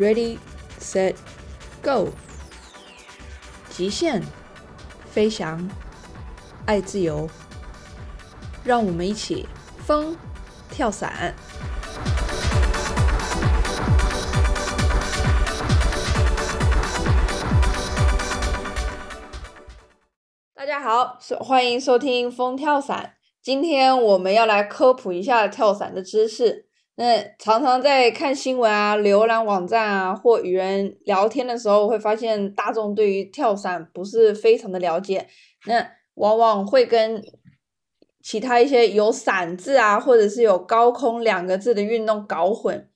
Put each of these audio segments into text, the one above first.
，Ready, set, go！极限飞翔，爱自由，让我们一起风跳伞。大家好，欢迎收听风跳伞。今天我们要来科普一下跳伞的知识。那常常在看新闻啊、浏览网站啊，或与人聊天的时候，会发现大众对于跳伞不是非常的了解，那往往会跟其他一些有“伞”字啊，或者是有“高空”两个字的运动搞混。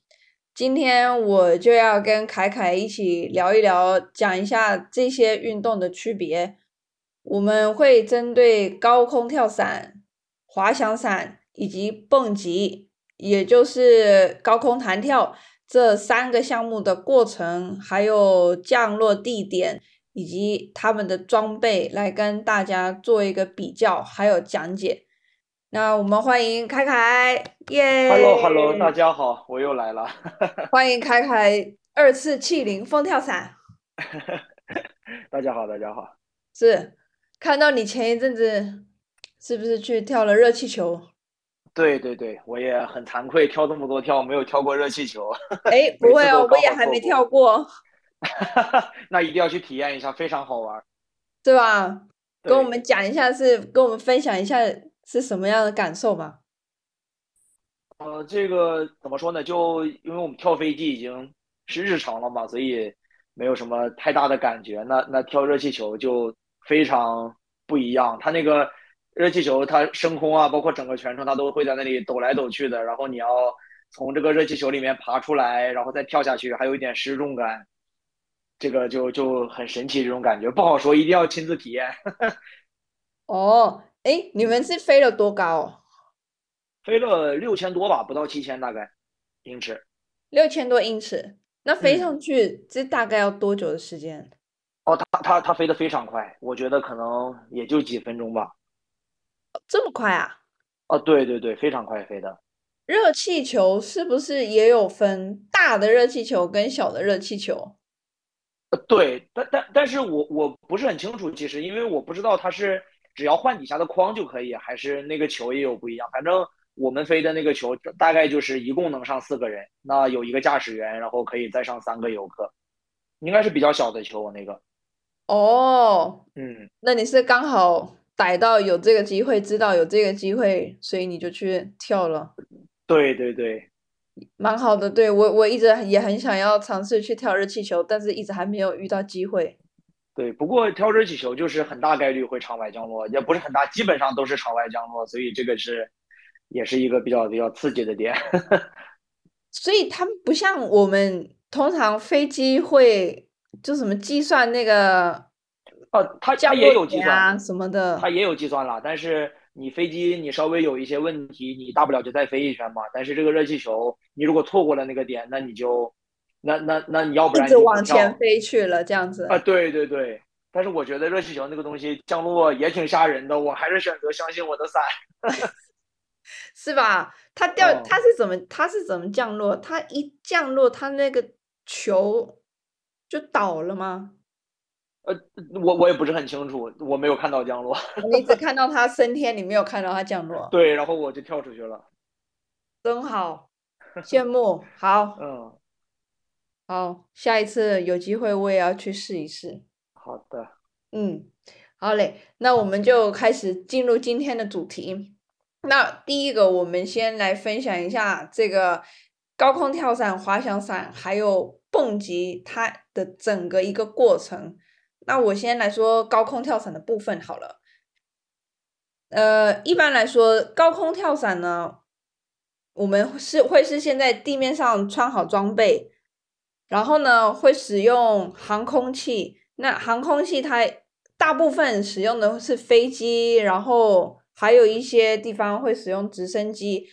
今天我就要跟凯凯一起聊一聊，讲一下这些运动的区别。我们会针对高空跳伞、滑翔伞以及蹦极。也就是高空弹跳这三个项目的过程，还有降落地点以及他们的装备，来跟大家做一个比较，还有讲解。那我们欢迎凯凯，耶！Hello，Hello，大家好，我又来了。欢迎凯凯二次气灵风跳伞。大家好，大家好。是，看到你前一阵子是不是去跳了热气球？对对对，我也很惭愧，跳这么多跳没有跳过热气球。哎，不会哦，我也还没跳过。那一定要去体验一下，非常好玩，对吧？跟我们讲一下，是跟我们分享一下是什么样的感受吧。呃，这个怎么说呢？就因为我们跳飞机已经是日常了嘛，所以没有什么太大的感觉。那那跳热气球就非常不一样，它那个。热气球它升空啊，包括整个全程它都会在那里抖来抖去的。然后你要从这个热气球里面爬出来，然后再跳下去，还有一点失重感，这个就就很神奇，这种感觉不好说，一定要亲自体验。哦，哎，你们是飞了多高？飞了六千多吧，不到七千大概英尺。六千多英尺，那飞上去这大概要多久的时间？哦，它它它飞得非常快，我觉得可能也就几分钟吧。这么快啊！啊，对对对，非常快飞的。热气球是不是也有分大的热气球跟小的热气球？呃，对，但但但是我我不是很清楚，其实因为我不知道它是只要换底下的框就可以，还是那个球也有不一样。反正我们飞的那个球大概就是一共能上四个人，那有一个驾驶员，然后可以再上三个游客，应该是比较小的球，我那个。哦，嗯，那你是刚好。逮到有这个机会，知道有这个机会，所以你就去跳了。对对对，蛮好的。对我我一直也很想要尝试去跳热气球，但是一直还没有遇到机会。对，不过跳热气球就是很大概率会场外降落，也不是很大，基本上都是场外降落，所以这个是也是一个比较比较刺激的点。所以他们不像我们通常飞机会就什么计算那个。哦，他家也有计算啊什么的，他也有计算了。但是你飞机你稍微有一些问题，你大不了就再飞一圈嘛。但是这个热气球，你如果错过了那个点，那你就，那那那你要不然一直往前飞去了这样子。啊，对对对。但是我觉得热气球那个东西降落也挺吓人的，我还是选择相信我的伞，是吧？它掉它是怎么它是怎么降落？它一降落，它那个球就倒了吗？呃，我我也不是很清楚，我没有看到降落。你只看到它升天，你没有看到它降落。对，然后我就跳出去了。真好，羡慕。好，嗯，好，下一次有机会我也要去试一试。好的。嗯，好嘞，那我们就开始进入今天的主题。那第一个，我们先来分享一下这个高空跳伞、滑翔伞还有蹦极它的整个一个过程。那我先来说高空跳伞的部分好了。呃，一般来说，高空跳伞呢，我们是会是先在地面上穿好装备，然后呢，会使用航空器。那航空器它大部分使用的是飞机，然后还有一些地方会使用直升机。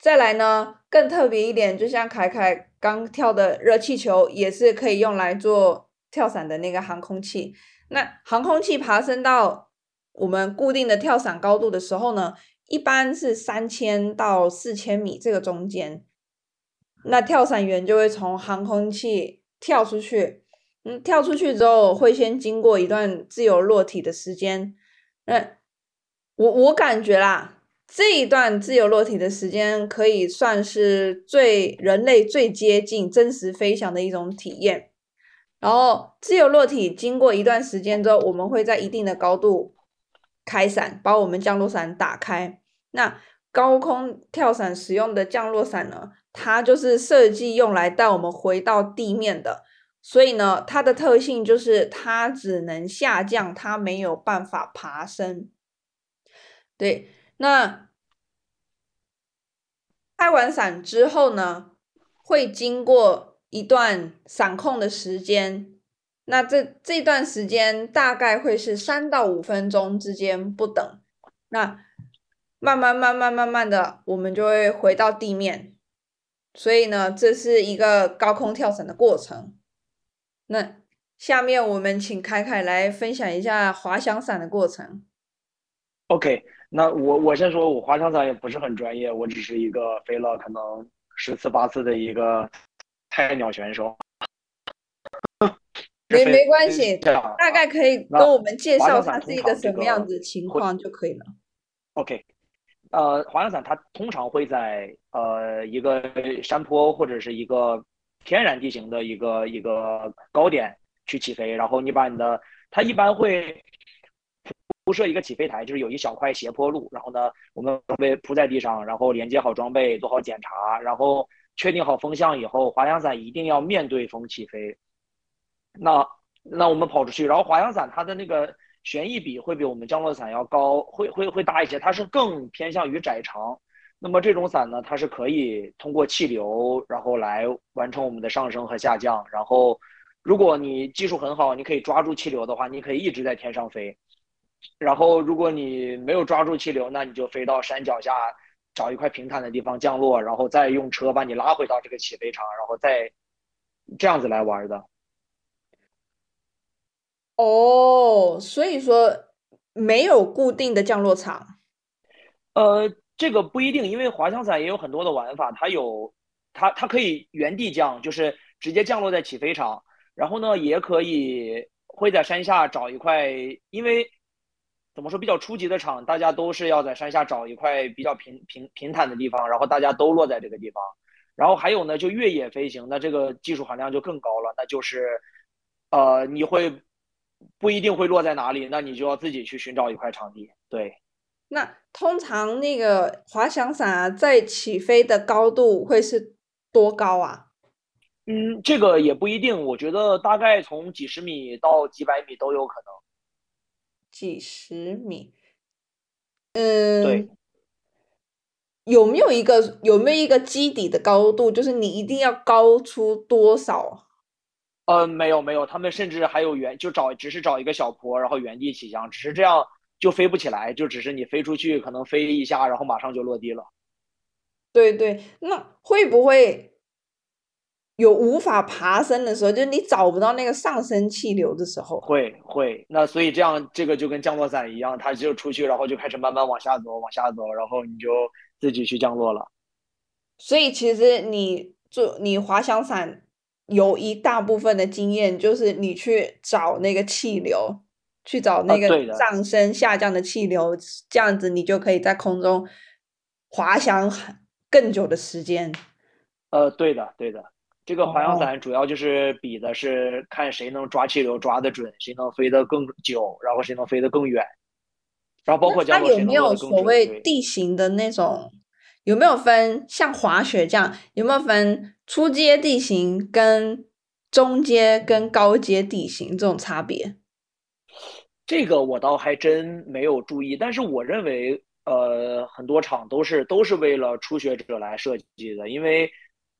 再来呢，更特别一点，就像凯凯刚跳的热气球，也是可以用来做。跳伞的那个航空器，那航空器爬升到我们固定的跳伞高度的时候呢，一般是三千到四千米这个中间。那跳伞员就会从航空器跳出去，嗯，跳出去之后会先经过一段自由落体的时间。那我我感觉啦，这一段自由落体的时间可以算是最人类最接近真实飞翔的一种体验。然后自由落体经过一段时间之后，我们会在一定的高度开伞，把我们降落伞打开。那高空跳伞使用的降落伞呢，它就是设计用来带我们回到地面的。所以呢，它的特性就是它只能下降，它没有办法爬升。对，那开完伞之后呢，会经过。一段伞控的时间，那这这段时间大概会是三到五分钟之间不等。那慢慢慢慢慢慢的，我们就会回到地面。所以呢，这是一个高空跳伞的过程。那下面我们请凯凯来分享一下滑翔伞的过程。OK，那我我先说，我滑翔伞也不是很专业，我只是一个飞了可能十次八次的一个。菜鸟选手，没没关系，大概可以跟我们介绍它是一个什么样子情况就可以了。OK，呃，滑翔伞它通常会在呃一个山坡或者是一个天然地形的一个一个高点去起飞，然后你把你的它一般会铺设一个起飞台，就是有一小块斜坡路，然后呢，我们装备铺在地上，然后连接好装备，做好检查，然后。确定好风向以后，滑翔伞一定要面对风起飞。那那我们跑出去，然后滑翔伞它的那个旋翼比会比我们降落伞要高，会会会大一些，它是更偏向于窄长。那么这种伞呢，它是可以通过气流，然后来完成我们的上升和下降。然后如果你技术很好，你可以抓住气流的话，你可以一直在天上飞。然后如果你没有抓住气流，那你就飞到山脚下。找一块平坦的地方降落，然后再用车把你拉回到这个起飞场，然后再这样子来玩的。哦，所以说没有固定的降落场。呃，这个不一定，因为滑翔伞也有很多的玩法，它有它它可以原地降，就是直接降落在起飞场，然后呢，也可以会在山下找一块，因为。怎么说？比较初级的场，大家都是要在山下找一块比较平平平坦的地方，然后大家都落在这个地方。然后还有呢，就越野飞行，那这个技术含量就更高了。那就是，呃，你会不一定会落在哪里，那你就要自己去寻找一块场地。对。那通常那个滑翔伞啊，在起飞的高度会是多高啊？嗯，这个也不一定。我觉得大概从几十米到几百米都有可能。几十米，嗯，有没有一个有没有一个基底的高度？就是你一定要高出多少？嗯，没有没有，他们甚至还有原就找只是找一个小坡，然后原地起降，只是这样就飞不起来，就只是你飞出去可能飞一下，然后马上就落地了。对对，那会不会？有无法爬升的时候，就是你找不到那个上升气流的时候，会会。那所以这样，这个就跟降落伞一样，它就出去，然后就开始慢慢往下走，往下走，然后你就自己去降落了。所以其实你做你滑翔伞有一大部分的经验，就是你去找那个气流，去找那个上升下降的气流，这样子你就可以在空中滑翔更久的时间。呃，对的，对的。这个滑翔伞主要就是比的是看谁能抓气流抓得准，谁能飞得更久，然后谁能飞得更远。然后包括降落有没有所谓地形的那种？有没有分像滑雪这样？有没有分初阶地形跟中阶跟高阶地形这种差别？这个我倒还真没有注意，但是我认为，呃，很多场都是都是为了初学者来设计的，因为。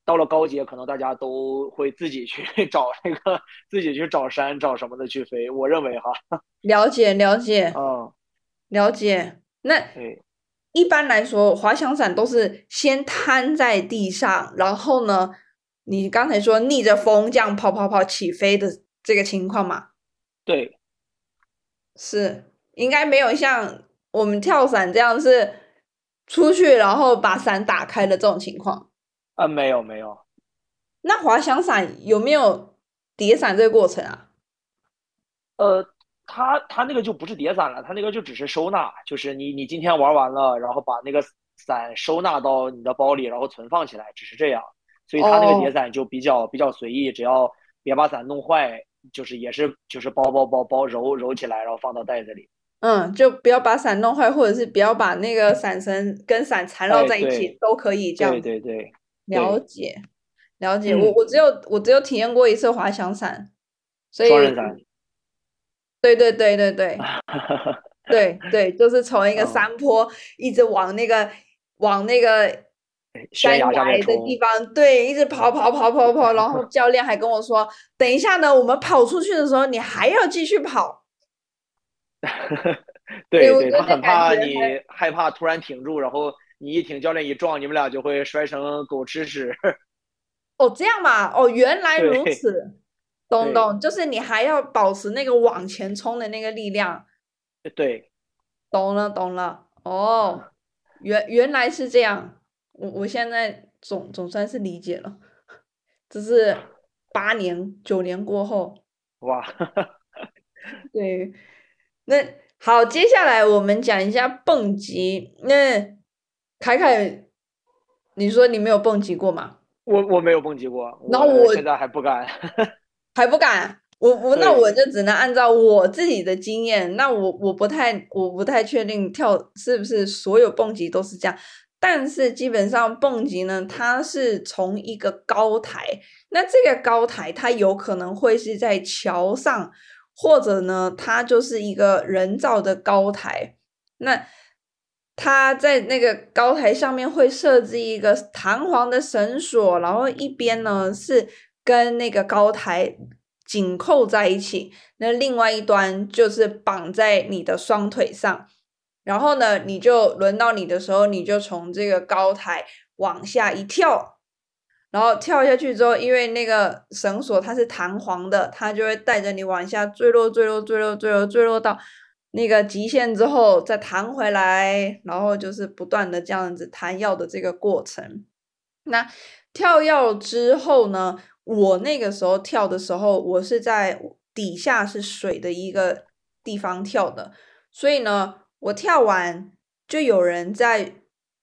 到了高阶，可能大家都会自己去 找那个，自己去找山找什么的去飞。我认为哈，了 解了解，嗯，了解。那一般来说，滑翔伞都是先瘫在地上，然后呢，你刚才说逆着风这样跑跑跑起飞的这个情况嘛？对，是应该没有像我们跳伞这样是出去然后把伞打开的这种情况。啊，没有没有，那滑翔伞有没有叠伞这个过程啊？呃，它它那个就不是叠伞了，它那个就只是收纳，就是你你今天玩完了，然后把那个伞收纳到你的包里，然后存放起来，只是这样。所以它那个叠伞就比较比较随意，只要别把伞弄坏，就是也是就是包包包包揉揉起来，然后放到袋子里。嗯，就不要把伞弄坏，或者是不要把那个伞绳跟伞缠绕在一起，都可以这样。对对对，了解了解。我我只有我只有体验过一次滑翔伞，所以双人伞。对对对对对，对 对，就是从一个山坡一直往那个往那个山崖的地方，对，一直跑跑跑跑跑，然后 教练还跟我说，等一下呢，我们跑出去的时候，你还要继续跑。对对，他很怕你害怕突然停住，然后你一挺，教练一撞，你们俩就会摔成狗吃屎。哦，这样嘛？哦，原来如此，懂懂，就是你还要保持那个往前冲的那个力量。对，懂了懂了。哦，原原来是这样，我我现在总总算是理解了。这是八年九年过后，哇，对。那好，接下来我们讲一下蹦极。那凯凯，你说你没有蹦极过吗？我我没有蹦极过，那我现在还不敢，还不敢。我我那我就只能按照我自己的经验。那我我不太我不太确定跳是不是所有蹦极都是这样，但是基本上蹦极呢，它是从一个高台，那这个高台它有可能会是在桥上。或者呢，它就是一个人造的高台，那它在那个高台上面会设置一个弹簧的绳索，然后一边呢是跟那个高台紧扣在一起，那另外一端就是绑在你的双腿上，然后呢，你就轮到你的时候，你就从这个高台往下一跳。然后跳下去之后，因为那个绳索它是弹簧的，它就会带着你往下坠落、坠落、坠落、坠落、坠落到那个极限之后再弹回来，然后就是不断的这样子弹药的这个过程。那跳药之后呢，我那个时候跳的时候，我是在底下是水的一个地方跳的，所以呢，我跳完就有人在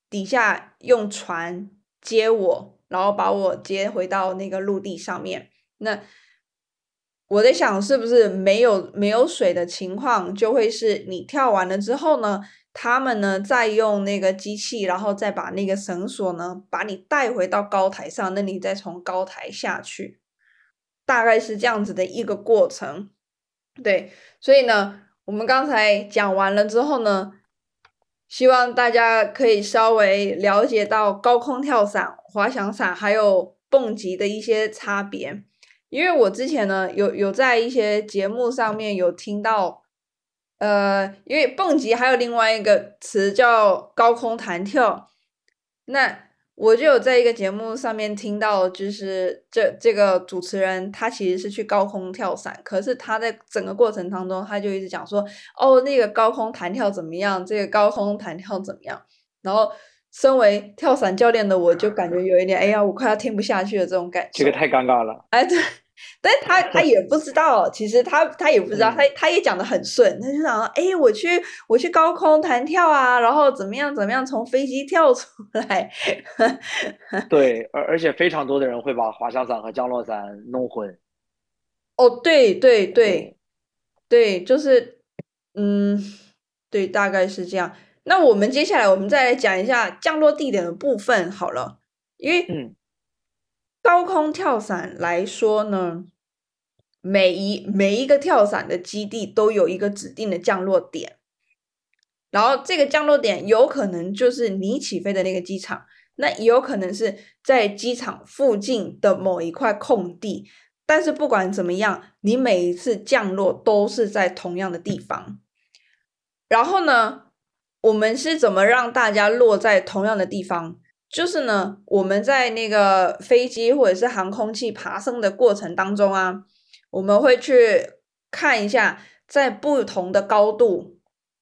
底下用船接我。然后把我接回到那个陆地上面。那我在想，是不是没有没有水的情况，就会是你跳完了之后呢？他们呢再用那个机器，然后再把那个绳索呢把你带回到高台上，那你再从高台下去，大概是这样子的一个过程。对，所以呢，我们刚才讲完了之后呢。希望大家可以稍微了解到高空跳伞、滑翔伞还有蹦极的一些差别，因为我之前呢有有在一些节目上面有听到，呃，因为蹦极还有另外一个词叫高空弹跳，那。我就有在一个节目上面听到，就是这这个主持人他其实是去高空跳伞，可是他在整个过程当中，他就一直讲说，哦，那个高空弹跳怎么样？这个高空弹跳怎么样？然后，身为跳伞教练的我，就感觉有一点，哎呀，我快要听不下去了这种感觉。这个太尴尬了。哎，对。但他他也不知道，其实他他也不知道，他他也讲的很顺，他就想说，哎，我去我去高空弹跳啊，然后怎么样怎么样从飞机跳出来。对，而而且非常多的人会把滑翔伞和降落伞弄混。哦，对对对对，就是，嗯，对，大概是这样。那我们接下来我们再来讲一下降落地点的部分好了，因为嗯。高空跳伞来说呢，每一每一个跳伞的基地都有一个指定的降落点，然后这个降落点有可能就是你起飞的那个机场，那也有可能是在机场附近的某一块空地。但是不管怎么样，你每一次降落都是在同样的地方。然后呢，我们是怎么让大家落在同样的地方？就是呢，我们在那个飞机或者是航空器爬升的过程当中啊，我们会去看一下在不同的高度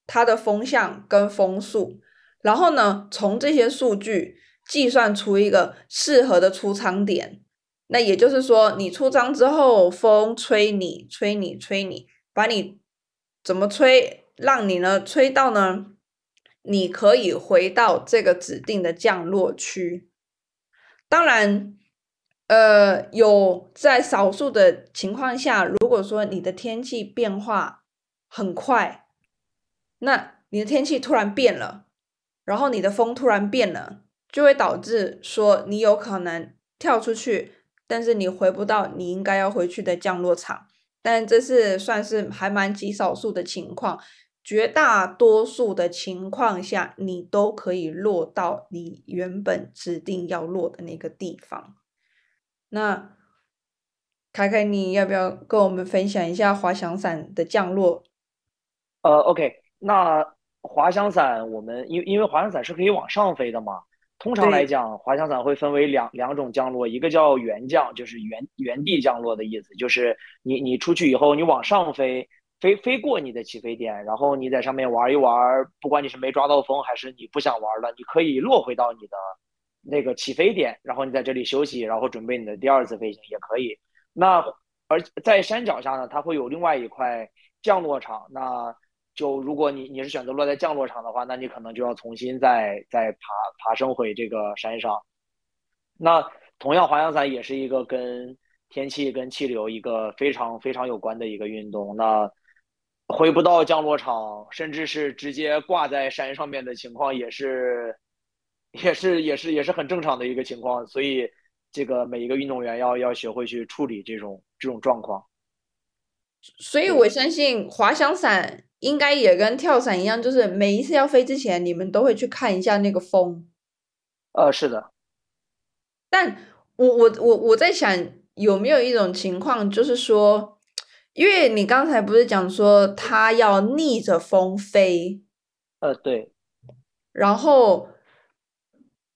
它的风向跟风速，然后呢，从这些数据计算出一个适合的出舱点，那也就是说，你出舱之后，风吹你，吹你，吹你，把你怎么吹，让你呢吹到呢？你可以回到这个指定的降落区。当然，呃，有在少数的情况下，如果说你的天气变化很快，那你的天气突然变了，然后你的风突然变了，就会导致说你有可能跳出去。但是你回不到你应该要回去的降落场，但这是算是还蛮极少数的情况，绝大多数的情况下，你都可以落到你原本指定要落的那个地方。那凯凯，你要不要跟我们分享一下滑翔伞的降落？呃，OK，那滑翔伞我们因因为滑翔伞是可以往上飞的嘛。通常来讲，滑翔伞会分为两两种降落，一个叫原降，就是原原地降落的意思，就是你你出去以后，你往上飞，飞飞过你的起飞点，然后你在上面玩一玩，不管你是没抓到风还是你不想玩了，你可以落回到你的那个起飞点，然后你在这里休息，然后准备你的第二次飞行也可以。那而在山脚下呢，它会有另外一块降落场，那。就如果你你是选择落在降落场的话，那你可能就要重新再再爬爬升回这个山上。那同样，滑翔伞也是一个跟天气跟气流一个非常非常有关的一个运动。那回不到降落场，甚至是直接挂在山上面的情况，也是也是也是也是很正常的一个情况。所以，这个每一个运动员要要学会去处理这种这种状况。所以我相信滑翔伞。应该也跟跳伞一样，就是每一次要飞之前，你们都会去看一下那个风。呃，是的。但我我我我在想，有没有一种情况，就是说，因为你刚才不是讲说它要逆着风飞？呃，对。然后，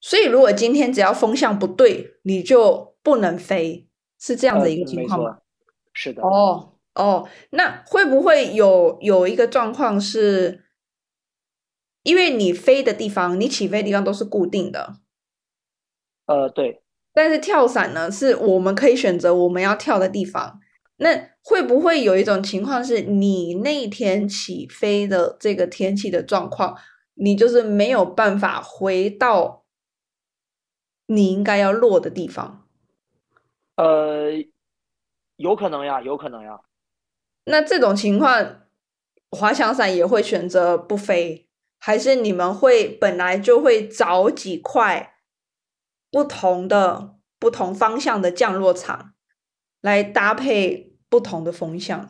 所以如果今天只要风向不对，你就不能飞，是这样的一个情况吗？是的。哦。哦，那会不会有有一个状况是，因为你飞的地方，你起飞的地方都是固定的？呃，对。但是跳伞呢，是我们可以选择我们要跳的地方。那会不会有一种情况是，你那天起飞的这个天气的状况，你就是没有办法回到你应该要落的地方？呃，有可能呀，有可能呀。那这种情况，滑翔伞也会选择不飞，还是你们会本来就会找几块不同的、不同方向的降落场来搭配不同的风向？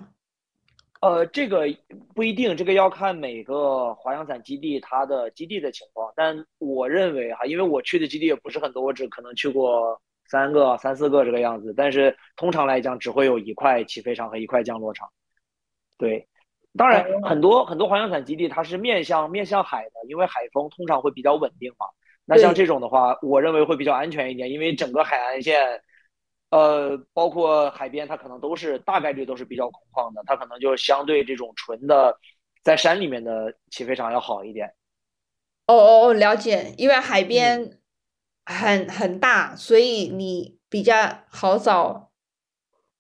呃，这个不一定，这个要看每个滑翔伞基地它的基地的情况。但我认为哈，因为我去的基地也不是很多，我只可能去过三个、三四个这个样子。但是通常来讲，只会有一块起飞场和一块降落场。对，当然很多很多滑翔伞基地它是面向面向海的，因为海风通常会比较稳定嘛。那像这种的话，我认为会比较安全一点，因为整个海岸线，呃，包括海边，它可能都是大概率都是比较空旷的，它可能就相对这种纯的在山里面的起飞场要好一点。哦哦哦，了解，因为海边很很大，所以你比较好找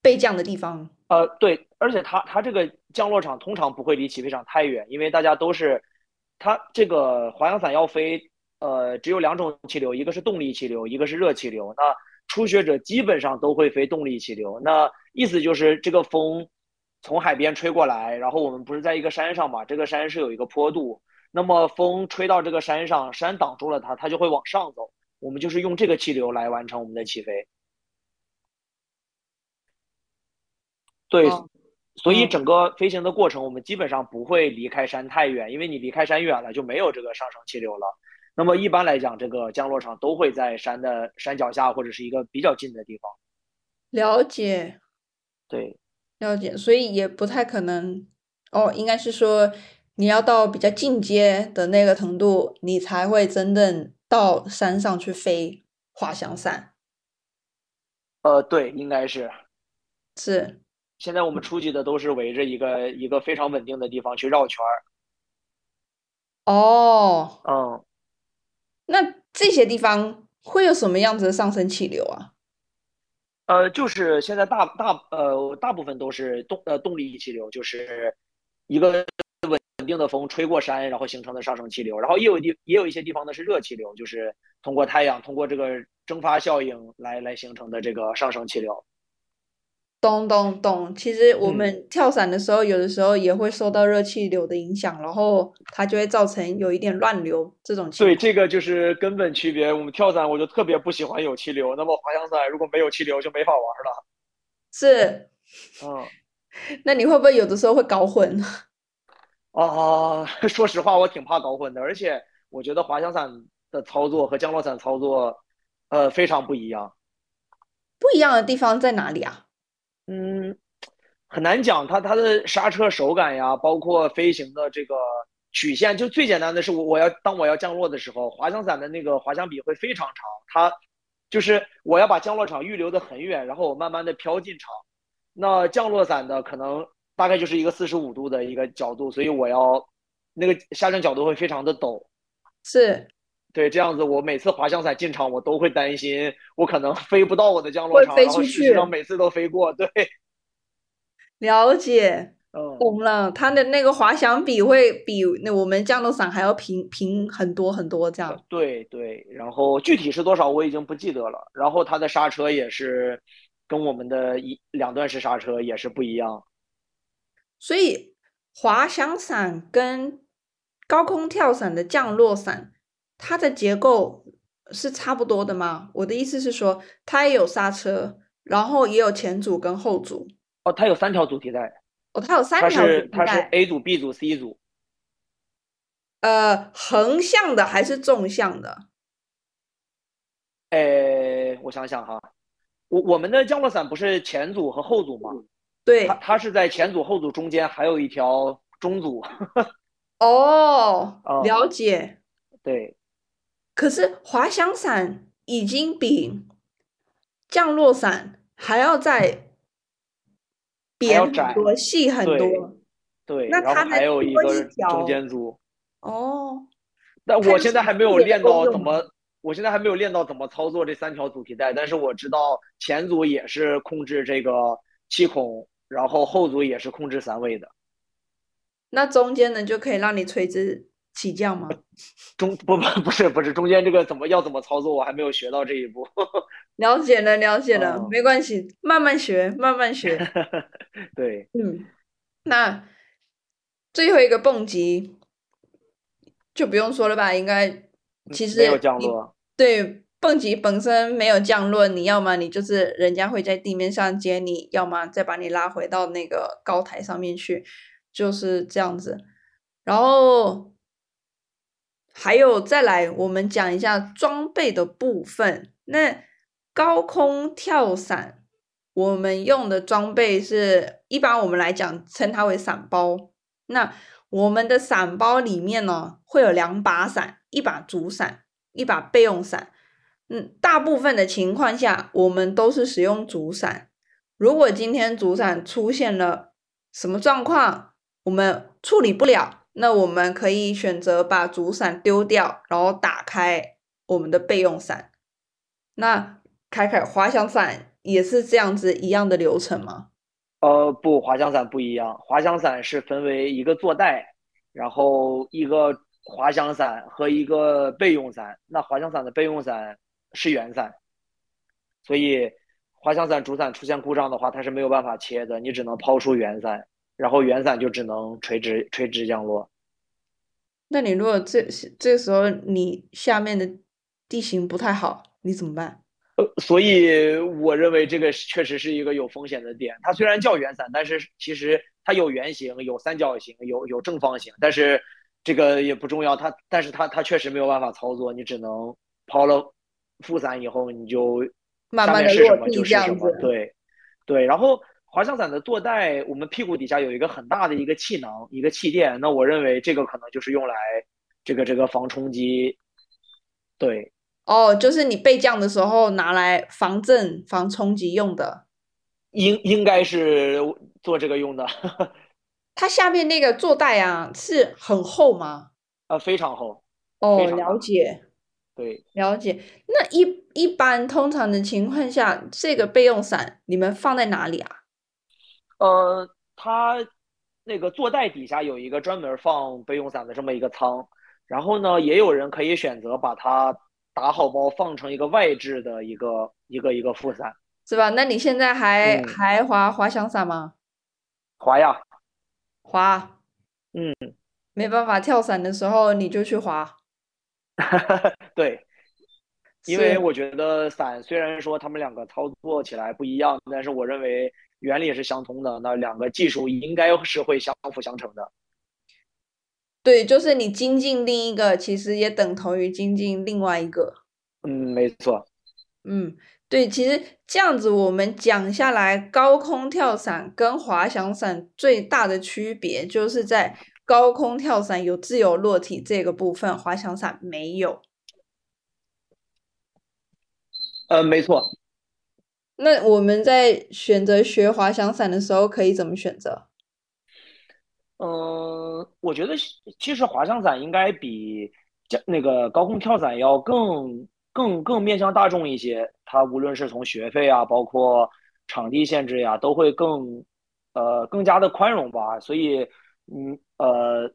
备降的地方。呃，对，而且它它这个降落场通常不会离起飞场太远，因为大家都是，它这个滑翔伞要飞，呃，只有两种气流，一个是动力气流，一个是热气流。那初学者基本上都会飞动力气流，那意思就是这个风从海边吹过来，然后我们不是在一个山上嘛，这个山是有一个坡度，那么风吹到这个山上，山挡住了它，它就会往上走，我们就是用这个气流来完成我们的起飞。对，所以整个飞行的过程，我们基本上不会离开山太远，因为你离开山远了，就没有这个上升气流了。那么一般来讲，这个降落场都会在山的山脚下或者是一个比较近的地方。了解，对，了解，所以也不太可能哦，应该是说你要到比较进阶的那个程度，你才会真正到山上去飞滑翔伞。呃，对，应该是，是。现在我们出去的都是围着一个一个非常稳定的地方去绕圈儿。哦，嗯，那这些地方会有什么样子的上升气流啊？呃，就是现在大大呃大部分都是动呃动力气流，就是一个稳定的风吹过山，然后形成的上升气流。然后也有地也有一些地方呢是热气流，就是通过太阳通过这个蒸发效应来来形成的这个上升气流。懂懂懂，其实我嗯，们跳伞的时候，有的时候也会受到热气流的影响，然后它就会造成有一点乱流这种情对，这个就是根本区别。我们跳伞我就特别不喜欢有气流，那么滑翔伞如果没有气流就没法玩了。是，嗯那你会不会有的时候会搞混？啊，说实话，我挺怕搞混的，而且我觉得滑翔伞的操作和降落伞操作，呃，非常不一样。不一样的地方在哪里啊？嗯，很难讲它它的刹车手感呀，包括飞行的这个曲线。就最简单的是我我要当我要降落的时候，滑翔伞的那个滑翔比会非常长，它就是我要把降落场预留的很远，然后我慢慢的飘进场。那降落伞的可能大概就是一个四十五度的一个角度，所以我要那个下降角度会非常的陡。是对，这样子我每次滑翔伞进场，我都会担心我可能飞不到我的降落场，会飞然后出去，事实上每次都飞过。对，了解，嗯。懂了。它的那个滑翔比会比那我们降落伞还要平平很多很多，这呃，样。对对，然后具体是多少我已经不记得了。然后它的刹车也是跟我们的一两段式刹车也是不一样。所以滑翔伞跟高空跳伞的降落伞，它的结构是差不多的吗？我的意思是说，它也有刹车，然后也有前组跟后组。哦，它有三条主题带，哦，它有三条主是它是，A 组、B 组、C 组。呃，横向的还是纵向的？哎，我想想哈，我我们的降落伞不是前组和后组吗？对，它它是在前组后组中间还有一条中组。哦，嗯，了解。对，可是滑翔伞已经比降落伞还要再还扁很。多、细很多。对，那它还有一个中，间组。哦，但它有什么我现在还没有练？到怎么，我现在还没有练到怎么操作这三条主题带，但是我知道前组也是控制这个气孔，然后后组也是控制伞位的。那中间呢就可以让你垂直起降吗？中不不 不是不是中间这个怎么要怎么操作，我还没有学到这一步。了解了，了解了，嗯，没关系，慢慢学，慢慢学。对，嗯，那最后一个蹦极就不用说了吧？应该其实没有降落。对蹦极本身没有降落，你要么你就是人家会在地面上接你，要么再把你拉回到那个高台上面去，就是这样子。然后还有再来，我们讲一下装备的部分。那高空跳伞，我们用的装备是一般我们来讲称它为伞包。那我们的伞包里面呢，会有两把伞，一把主伞，一把备用伞。嗯，大部分的情况下，我们都是使用主伞。如果今天主伞出现了什么状况，我们处理不了，那我们可以选择把主伞丢掉，然后打开我们的备用伞。那凯凯滑翔伞也是这样子一样的流程吗？呃，不，滑翔伞不一样，滑翔伞是分为一个坐带，然后一个滑翔伞和一个备用伞。那滑翔伞的备用伞是圆伞，所以滑翔伞主伞出现故障的话，它是没有办法切的，你只能抛出圆伞，然后圆伞就只能垂直垂直降落。那你如果这这时候你下面的地形不太好，你怎么办？呃所以我认为这个确实是一个有风险的点。它虽然叫圆伞，但是其实它有圆形、有三角形、有有正方形，但是这个也不重要。它但是它它确实没有办法操作，你只能抛了副伞以后，你就慢慢的落地这就是什么。样子。对对，然后滑翔伞的坐带，我们屁股底下有一个很大的一个气囊，一个气垫。那我认为这个可能就是用来这个这个防冲击。对，哦，就是你备降的时候拿来防震、防冲击用的。应应该是做这个用的。它下面那个坐带啊，是很厚吗？呃，非常厚，哦。了解。对，了解。那一一般通常的情况下，这个备用伞你们放在哪里啊？呃，它那个坐带底下有一个专门放备用伞的这么一个仓，然后呢，也有人可以选择把它打好包放成一个外置的一个一个一个副伞，是吧？那你现在还、嗯还滑滑翔伞吗？滑呀，滑，嗯，没办法跳伞的时候你就去滑。对，因为我觉得伞虽然说他们两个操作起来不一样，但是我认为原理是相通的，那两个技术应该是会相辅相成的。对，就是你精进另一个，其实也等同于精进另外一个。嗯，没错。嗯，对，其实这样子我们讲下来，高空跳伞跟滑翔伞最大的区别就是在高空跳伞有自由落体这个部分，滑翔伞没有。呃，没错。那我们在选择学滑翔伞的时候，可以怎么选择？嗯，我觉得其实滑翔伞应该比那个高空跳伞要更更更面向大众一些。它无论是从学费啊，包括场地限制呀，都会更呃更加的宽容吧。所以，嗯呃，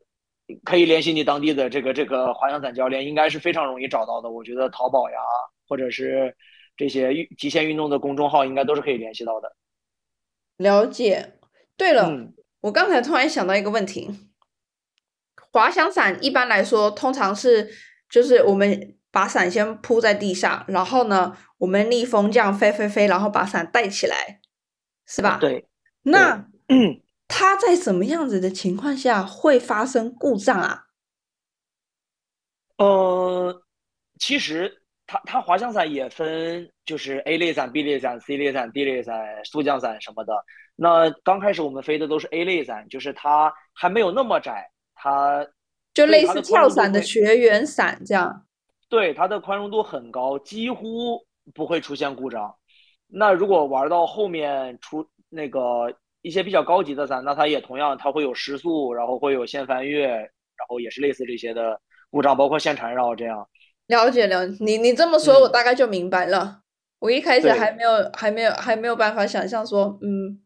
可以联系你当地的这个这个滑翔伞教练，应该是非常容易找到的。我觉得淘宝呀，或者是这些运极限运动的公众号，应该都是可以联系到的。了解。对了，嗯。我刚才突然想到一个问题，滑翔伞一般来说通常是就是我们把伞先铺在地上，然后呢，我们逆风这样飞飞飞，然后把伞带起来，是吧？。对，那嗯 它在什么样子的情况下会发生故障啊？呃，其实它它滑翔伞也分，就是 A 类伞、B 类伞、C 类伞、D 类伞、速降伞什么的。那刚开始我们飞的都是 A 类伞，就是它还没有那么窄，它就类似跳伞的学员伞这样。对它的宽容度很高，几乎不会出现故障。那如果玩到后面出那个一些比较高级的伞，那它也同样它会有失速，然后会有线翻越，然后也是类似这些的故障，包括线缠绕这样。了解了，你你这么说，我嗯大概就明白了。我一开始还没有还没有还没有办法想象说，嗯，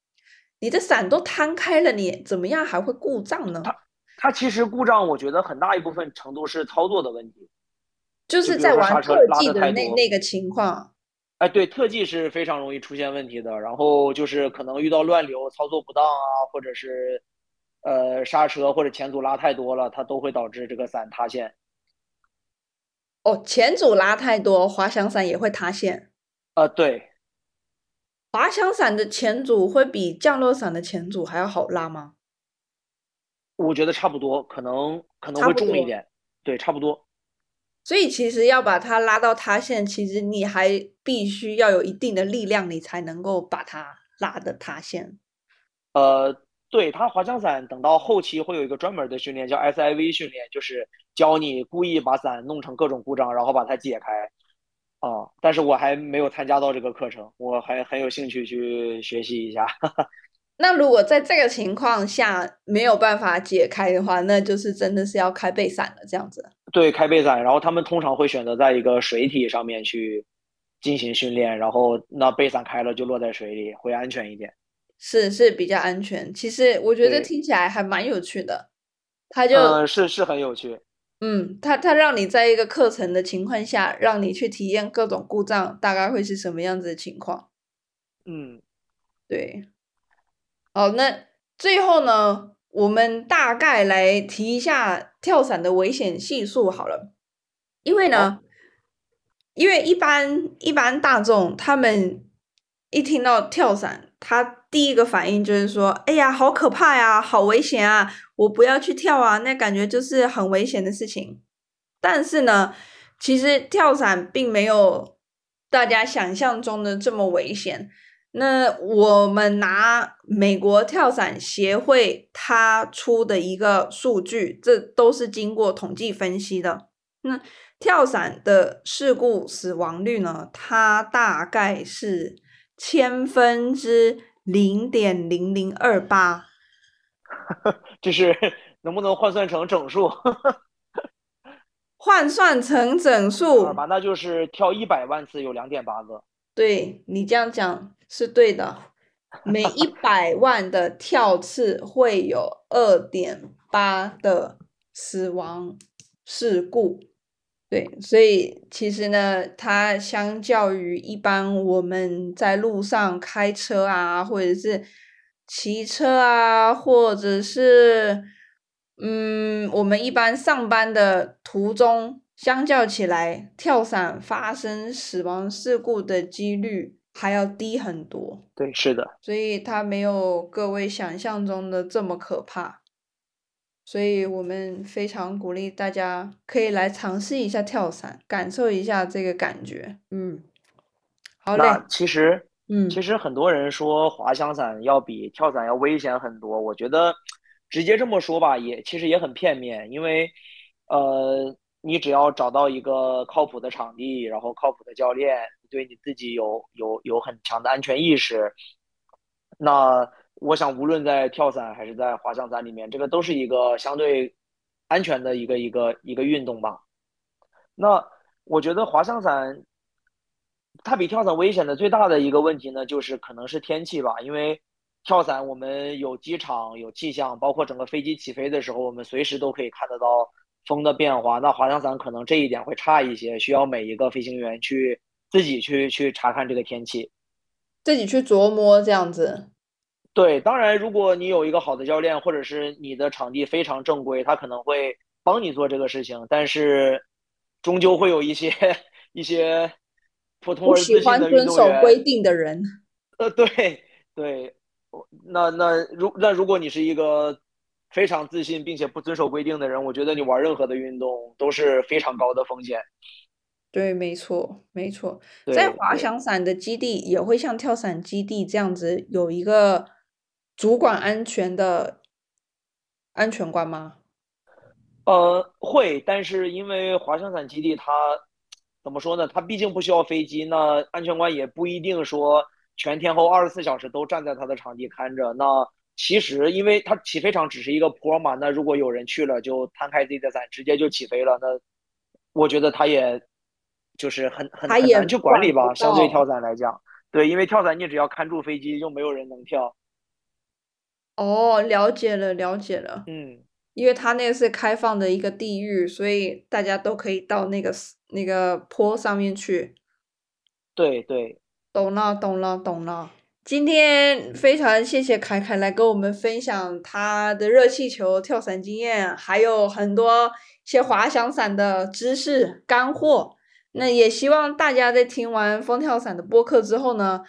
你的伞都摊开了，你怎么样还会故障呢？它它其实故障，我觉得很大一部分程度是操作的问题。就就是在玩特技的那那个情况。哎，对，特技是非常容易出现问题的。然后就是可能遇到乱流、操作不当啊，或者是呃刹车或者前阻拉太多了，它都会导致这个伞塌陷。哦，前组拉太多，滑翔伞也会塌陷。呃，对，滑翔伞的前组会比降落伞的前组还要好拉吗？我觉得差不多，可能可能会重一点。对，差不多。所以其实要把它拉到塌陷，其实你还必须要有一定的力量，你才能够把它拉的塌陷。呃，对，它滑翔伞等到后期会有一个专门的训练，叫 SIV 训练，就是教你故意把伞弄成各种故障，然后把它解开。啊，但是我还没有参加到这个课程，我还很有兴趣去学习一下。那如果在这个情况下没有办法解开的话，那就是真的是要开背伞了，这样子。对，开背伞，然后他们通常会选择在一个水体上面去进行训练，然后那背伞开了就落在水里，会安全一点。是是比较安全。其实我觉得听起来还蛮有趣的。他就嗯，是是很有趣。嗯，他他让你在一个课程的情况下，让你去体验各种故障，大概会是什么样子的情况？嗯，对。好，那最后呢，我们大概来提一下跳伞的危险系数好了。因为呢，因为一般一般大众他们一听到跳伞，他第一个反应就是说：“哎呀，好可怕呀，好危险啊，我不要去跳啊！”那感觉就是很危险的事情。但是呢，其实跳伞并没有大家想象中的这么危险。那我们拿美国跳伞协会它出的一个数据，这都是经过统计分析的。那跳伞的事故死亡率呢，它大概是千分之零点零零二八。这是能不能换算成整数？换算成整数，吧，那就是跳一百万次有两点八个。对你这样讲是对的，每一百万的跳次会有二点八的死亡事故。对，所以其实呢，它相较于一般我们在路上开车啊，或者是骑车啊，或者是嗯，我们一般上班的途中，相较起来，跳伞发生死亡事故的几率还要低很多。对，是的。所以它没有各位想象中的这么可怕。所以我们非常鼓励大家可以来尝试一下跳伞，感受一下这个感觉。嗯，好嘞。其实，嗯，其实很多人说滑翔伞要比跳伞要危险很多。我觉得直接这么说吧，也其实也很片面。因为，呃，你只要找到一个靠谱的场地，然后靠谱的教练，对你自己有有有很强的安全意识，那。我想，无论在跳伞还是在滑翔伞里面，这个都是一个相对安全的一个一个一个运动吧。那我觉得滑翔伞它比跳伞危险的最大的一个问题呢，就是可能是天气吧。因为跳伞我们有机场有气象，包括整个飞机起飞的时候，我们随时都可以看得到风的变化。那滑翔伞可能这一点会差一些，需要每一个飞行员去自己去去查看这个天气，自己去琢磨这样子。对，当然，如果你有一个好的教练，或者是你的场地非常正规，他可能会帮你做这个事情。但是，终究会有一些 一些普通而自信的运动遵守规定的人。呃，对对，那那如那如果你是一个非常自信并且不遵守规定的人，我觉得你玩任何的运动都是非常高的风险。对，没错，没错，在滑翔伞的基地也会像跳伞基地这样子有一个。主管安全的安全观吗？呃，会，但是因为滑翔伞基地它怎么说呢？它毕竟不需要飞机，那安全官也不一定说全天候二十四小时都站在他的场地看着。那其实，因为它起飞场只是一个坡嘛，那如果有人去了，就摊开自己的伞，直接就起飞了。那我觉得他也就是很很很难去管理吧，相对跳伞来讲，对，因为跳伞你只要看住飞机，就没有人能跳。哦，了解了，了解了。嗯，因为它那个是开放的一个地域，所以大家都可以到那个那个坡上面去。对对，懂了，懂了，懂了。今天非常谢谢凯凯来跟我们分享他的热气球跳伞经验，还有很多一些滑翔伞的知识干货。那也希望大家在听完风跳伞的播客之后呢，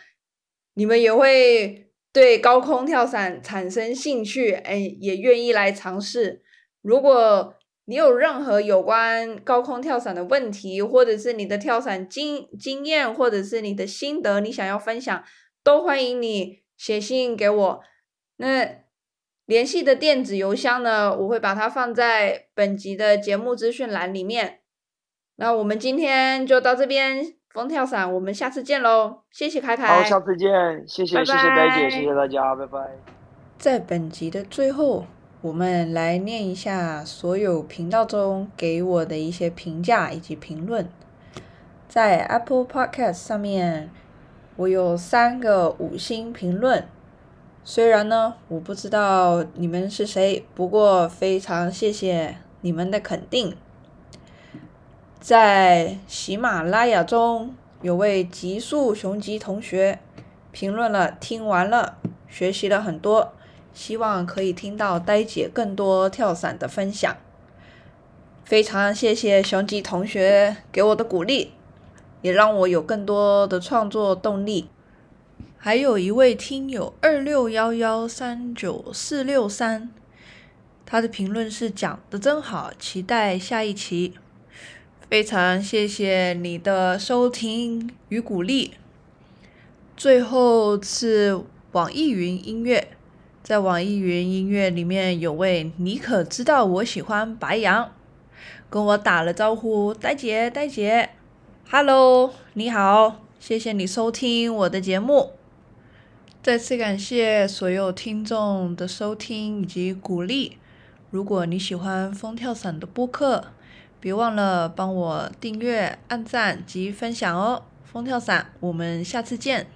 你们也会。对高空跳伞产生兴趣，哎，也愿意来尝试。如果你有任何有关高空跳伞的问题，或者是你的跳伞经经验，或者是你的心得，你想要分享，都欢迎你写信给我。那联系的电子邮箱呢，我会把它放在本集的节目资讯栏里面。那我们今天就到这边。风跳伞，我们下次见喽！谢谢凯凯。好，下次见，谢谢谢谢白姐，谢谢大家，拜拜。在本集的最后，我们来念一下所有频道中给我的一些评价以及评论。在 Apple Podcast 上面，我有三个五星评论。虽然呢，我不知道你们是谁，不过非常谢谢你们的肯定。在喜马拉雅中有位极速雄鸡同学评论了，听完了，学习了很多，希望可以听到呆姐更多跳伞的分享。非常谢谢雄鸡同学给我的鼓励，也让我有更多的创作动力。还有一位听友二六幺幺三九四六三，他的评论是讲的真好，期待下一期。非常谢谢你的收听与鼓励。最后是网易云音乐，在网易云音乐里面有位你可知道我喜欢白羊，跟我打了招呼，呆姐呆姐，Hello，你好，谢谢你收听我的节目。再次感谢所有听众的收听以及鼓励。如果你喜欢风跳伞的播客，别忘了帮我订阅、按赞及分享哦。风跳伞，我们下次见。